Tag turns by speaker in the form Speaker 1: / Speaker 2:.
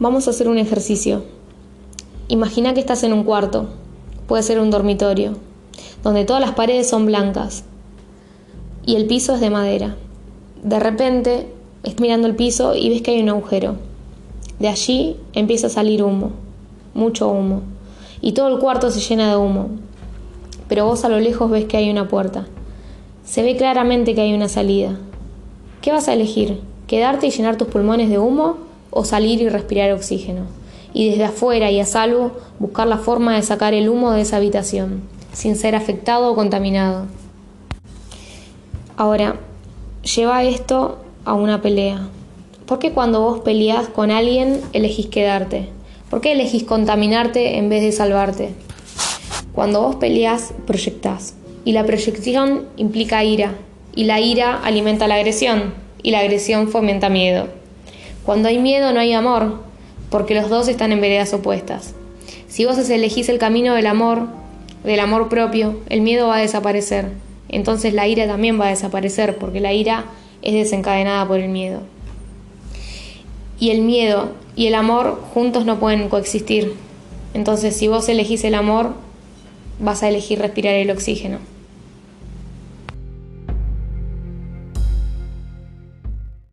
Speaker 1: Vamos a hacer un ejercicio. Imagina que estás en un cuarto, puede ser un dormitorio, donde todas las paredes son blancas y el piso es de madera. De repente, estás mirando el piso y ves que hay un agujero. De allí empieza a salir humo, mucho humo, y todo el cuarto se llena de humo. Pero vos a lo lejos ves que hay una puerta. Se ve claramente que hay una salida. ¿Qué vas a elegir? ¿Quedarte y llenar tus pulmones de humo o salir y respirar oxígeno. Y desde afuera y a salvo buscar la forma de sacar el humo de esa habitación, sin ser afectado o contaminado. Ahora, lleva esto a una pelea. ¿Por qué cuando vos peleás con alguien elegís quedarte? ¿Por qué elegís contaminarte en vez de salvarte? Cuando vos peleás, proyectás. Y la proyección implica ira. Y la ira alimenta la agresión. Y la agresión fomenta miedo. Cuando hay miedo no hay amor, porque los dos están en veredas opuestas. Si vos elegís el camino del amor, del amor propio, el miedo va a desaparecer. Entonces la ira también va a desaparecer, porque la ira es desencadenada por el miedo. Y el miedo y el amor juntos no pueden coexistir. Entonces si vos elegís el amor, vas a elegir respirar el oxígeno.